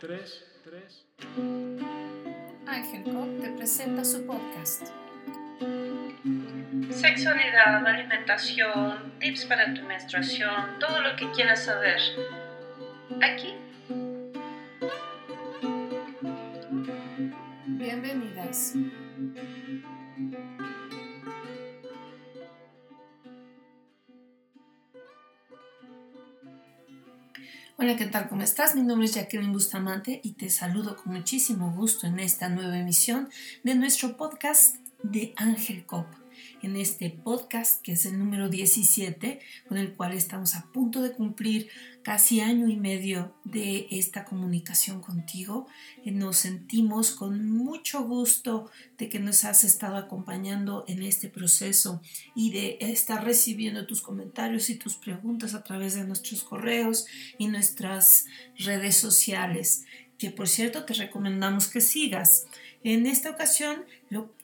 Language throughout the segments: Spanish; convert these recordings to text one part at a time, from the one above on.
tres, tres. Ángel Cop te presenta su podcast. Sexualidad, alimentación, tips para tu menstruación, todo lo que quieras saber. Aquí. Bienvenidas. Hola, ¿qué tal? ¿Cómo estás? Mi nombre es Jacqueline Bustamante y te saludo con muchísimo gusto en esta nueva emisión de nuestro podcast de Ángel Cop en este podcast que es el número 17 con el cual estamos a punto de cumplir casi año y medio de esta comunicación contigo. Eh, nos sentimos con mucho gusto de que nos has estado acompañando en este proceso y de estar recibiendo tus comentarios y tus preguntas a través de nuestros correos y nuestras redes sociales que por cierto te recomendamos que sigas. En esta ocasión,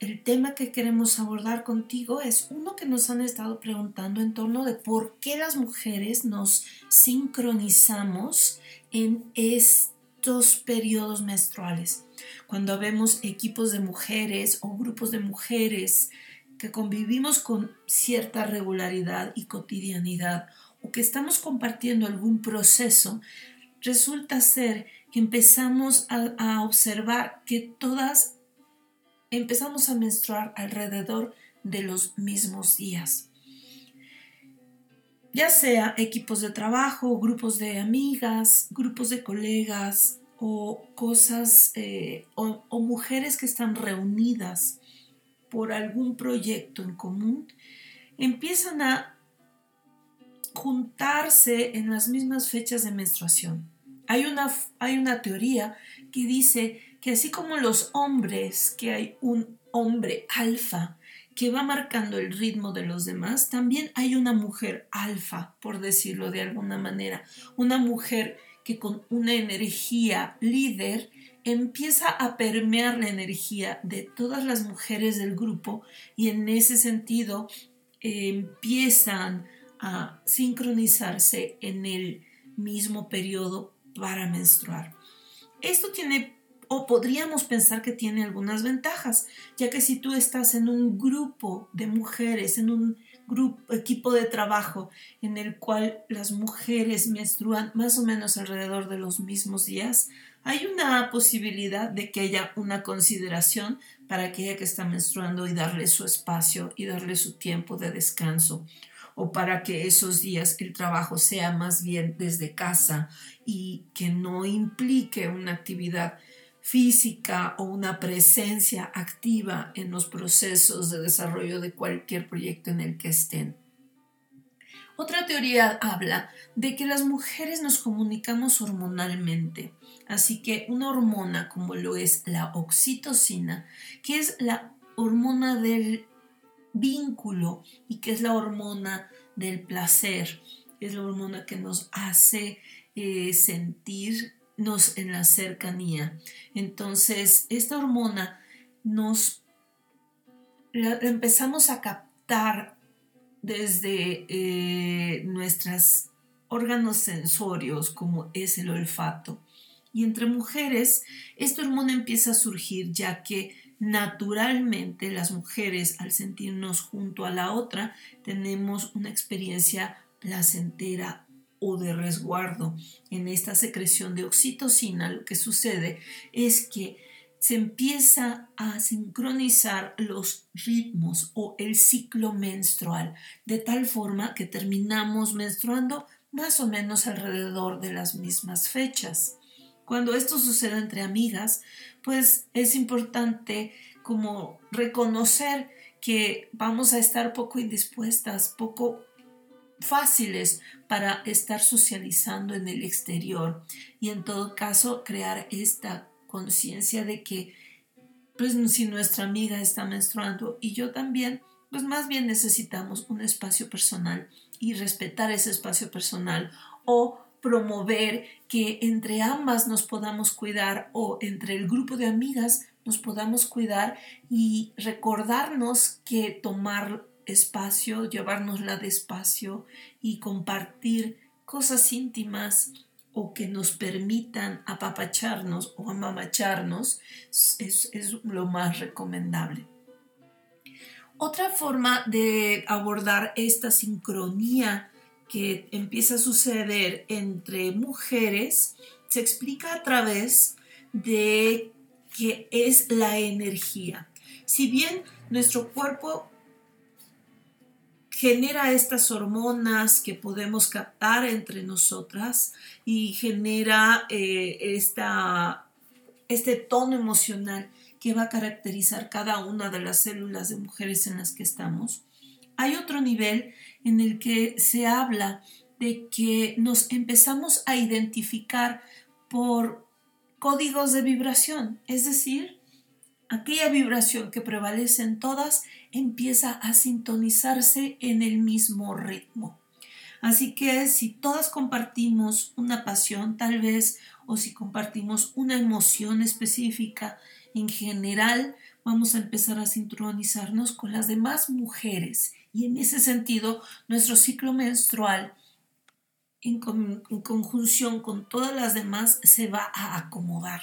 el tema que queremos abordar contigo es uno que nos han estado preguntando en torno de por qué las mujeres nos sincronizamos en estos periodos menstruales. Cuando vemos equipos de mujeres o grupos de mujeres que convivimos con cierta regularidad y cotidianidad o que estamos compartiendo algún proceso, resulta ser empezamos a, observar que todas empezamos a menstruar alrededor de los mismos días. Ya sea equipos de trabajo, grupos de amigas, grupos de colegas o cosas eh, o mujeres que están reunidas por algún proyecto en común, empiezan a juntarse en las mismas fechas de menstruación. Hay una, hay una teoría que dice que así como los hombres, que hay un hombre alfa que va marcando el ritmo de los demás, también hay una mujer alfa, por decirlo de alguna manera, una mujer que con una energía líder empieza a permear la energía de todas las mujeres del grupo y en ese sentido eh, empiezan a sincronizarse en el mismo periodo para menstruar. Esto tiene o podríamos pensar que tiene algunas ventajas, ya que si tú estás en un grupo de mujeres, en un grupo, equipo de trabajo en el cual las mujeres menstruan más o menos alrededor de los mismos días, hay una posibilidad de que haya una consideración para aquella que está menstruando y darle su espacio y darle su tiempo de descanso o para que esos días el trabajo sea más bien desde casa y que no implique una actividad física o una presencia activa en los procesos de desarrollo de cualquier proyecto en el que estén. Otra teoría habla de que las mujeres nos comunicamos hormonalmente, así que una hormona como lo es la oxitocina, que es la hormona del vínculo y que es la hormona del placer, es la hormona que nos hace eh, sentirnos en la cercanía. Entonces, esta hormona nos la, empezamos a captar desde eh, nuestros órganos sensorios, como es el olfato. Y entre mujeres, esta hormona empieza a surgir ya que naturalmente las mujeres al sentirnos junto a la otra tenemos una experiencia placentera o de resguardo. En esta secreción de oxitocina lo que sucede es que se empieza a sincronizar los ritmos o el ciclo menstrual, de tal forma que terminamos menstruando más o menos alrededor de las mismas fechas. Cuando esto sucede entre amigas, pues es importante como reconocer que vamos a estar poco indispuestas, poco fáciles para estar socializando en el exterior y en todo caso crear esta conciencia de que pues si nuestra amiga está menstruando y yo también, pues más bien necesitamos un espacio personal y respetar ese espacio personal o promover que entre ambas nos podamos cuidar o entre el grupo de amigas nos podamos cuidar y recordarnos que tomar espacio, llevárnosla despacio y compartir cosas íntimas o que nos permitan apapacharnos o amamacharnos es, es lo más recomendable. Otra forma de abordar esta sincronía que empieza a suceder entre mujeres se explica a través de que es la energía. Si bien nuestro cuerpo genera estas hormonas que podemos captar entre nosotras y genera eh, esta, este tono emocional que va a caracterizar cada una de las células de mujeres en las que estamos. Hay otro nivel en el que se habla de que nos empezamos a identificar por códigos de vibración, es decir, aquella vibración que prevalece en todas empieza a sintonizarse en el mismo ritmo. Así que si todas compartimos una pasión tal vez o si compartimos una emoción específica, en general vamos a empezar a sincronizarnos con las demás mujeres y en ese sentido nuestro ciclo menstrual en, conjunción con todas las demás se va a acomodar.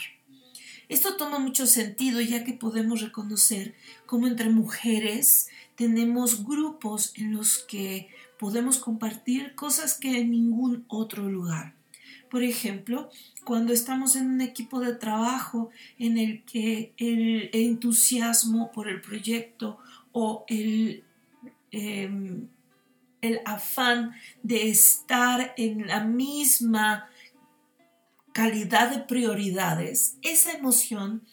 Esto toma mucho sentido ya que podemos reconocer cómo entre mujeres tenemos grupos en los que podemos compartir cosas que en ningún otro lugar. Por ejemplo, cuando estamos en un equipo de trabajo en el que el entusiasmo por el proyecto o el, em, el afán de estar en la misma calidad de prioridades, esa emoción,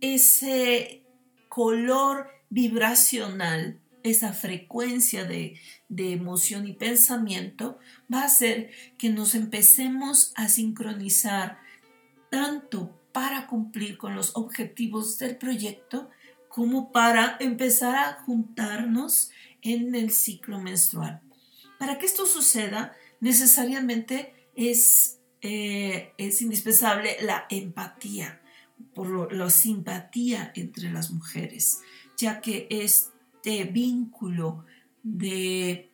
ese color vibracional, esa frecuencia de, de, emoción y pensamiento va a hacer que nos empecemos a sincronizar tanto para cumplir con los objetivos del proyecto como para empezar a juntarnos en el ciclo menstrual. Para que esto suceda, necesariamente es eh, es indispensable la empatía, por la simpatía entre las mujeres, ya que este vínculo de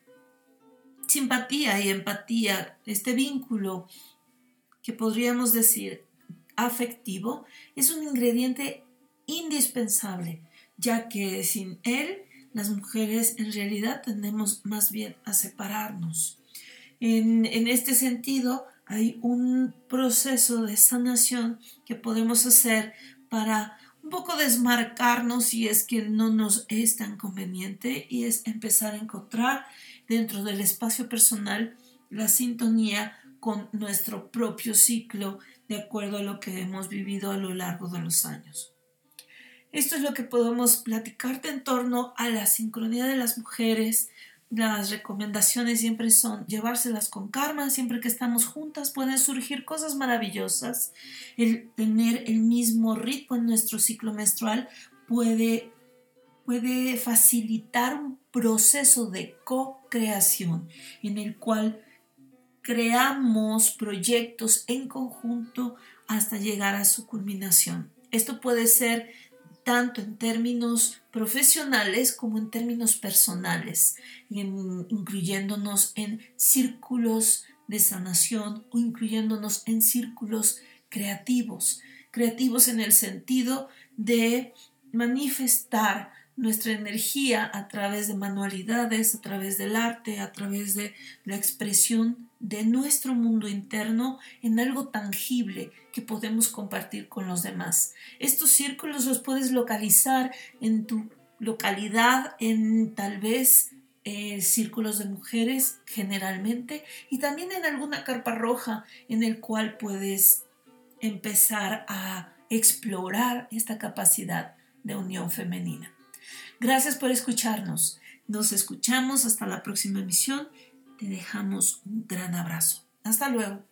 simpatía y empatía, este vínculo que podríamos decir afectivo, es un ingrediente indispensable, ya que sin él las mujeres en realidad tendemos más bien a separarnos. En, en este sentido, hay un proceso de sanación que podemos hacer para un poco desmarcarnos si es que no nos es tan conveniente y es empezar a encontrar dentro del espacio personal la sintonía con nuestro propio ciclo de acuerdo a lo que hemos vivido a lo largo de los años. Esto es lo que podemos platicarte en torno a la sincronía de las mujeres, las recomendaciones siempre son llevárselas con karma, siempre que estamos juntas pueden surgir cosas maravillosas. El tener el mismo ritmo en nuestro ciclo menstrual puede, puede facilitar un proceso de co-creación en el cual creamos proyectos en conjunto hasta llegar a su culminación. Esto puede ser tanto en términos profesionales como en términos personales, incluyéndonos en círculos de sanación o incluyéndonos en círculos creativos, creativos en el sentido de manifestar nuestra energía a través de manualidades, a través del arte, a través de la expresión de nuestro mundo interno en algo tangible que podemos compartir con los demás. Estos círculos los puedes localizar en tu localidad, en tal vez eh, círculos de mujeres generalmente y también en alguna carpa roja en el cual puedes empezar a explorar esta capacidad de unión femenina. Gracias por escucharnos. Nos escuchamos hasta la próxima emisión te dejamos un gran abrazo. Hasta luego.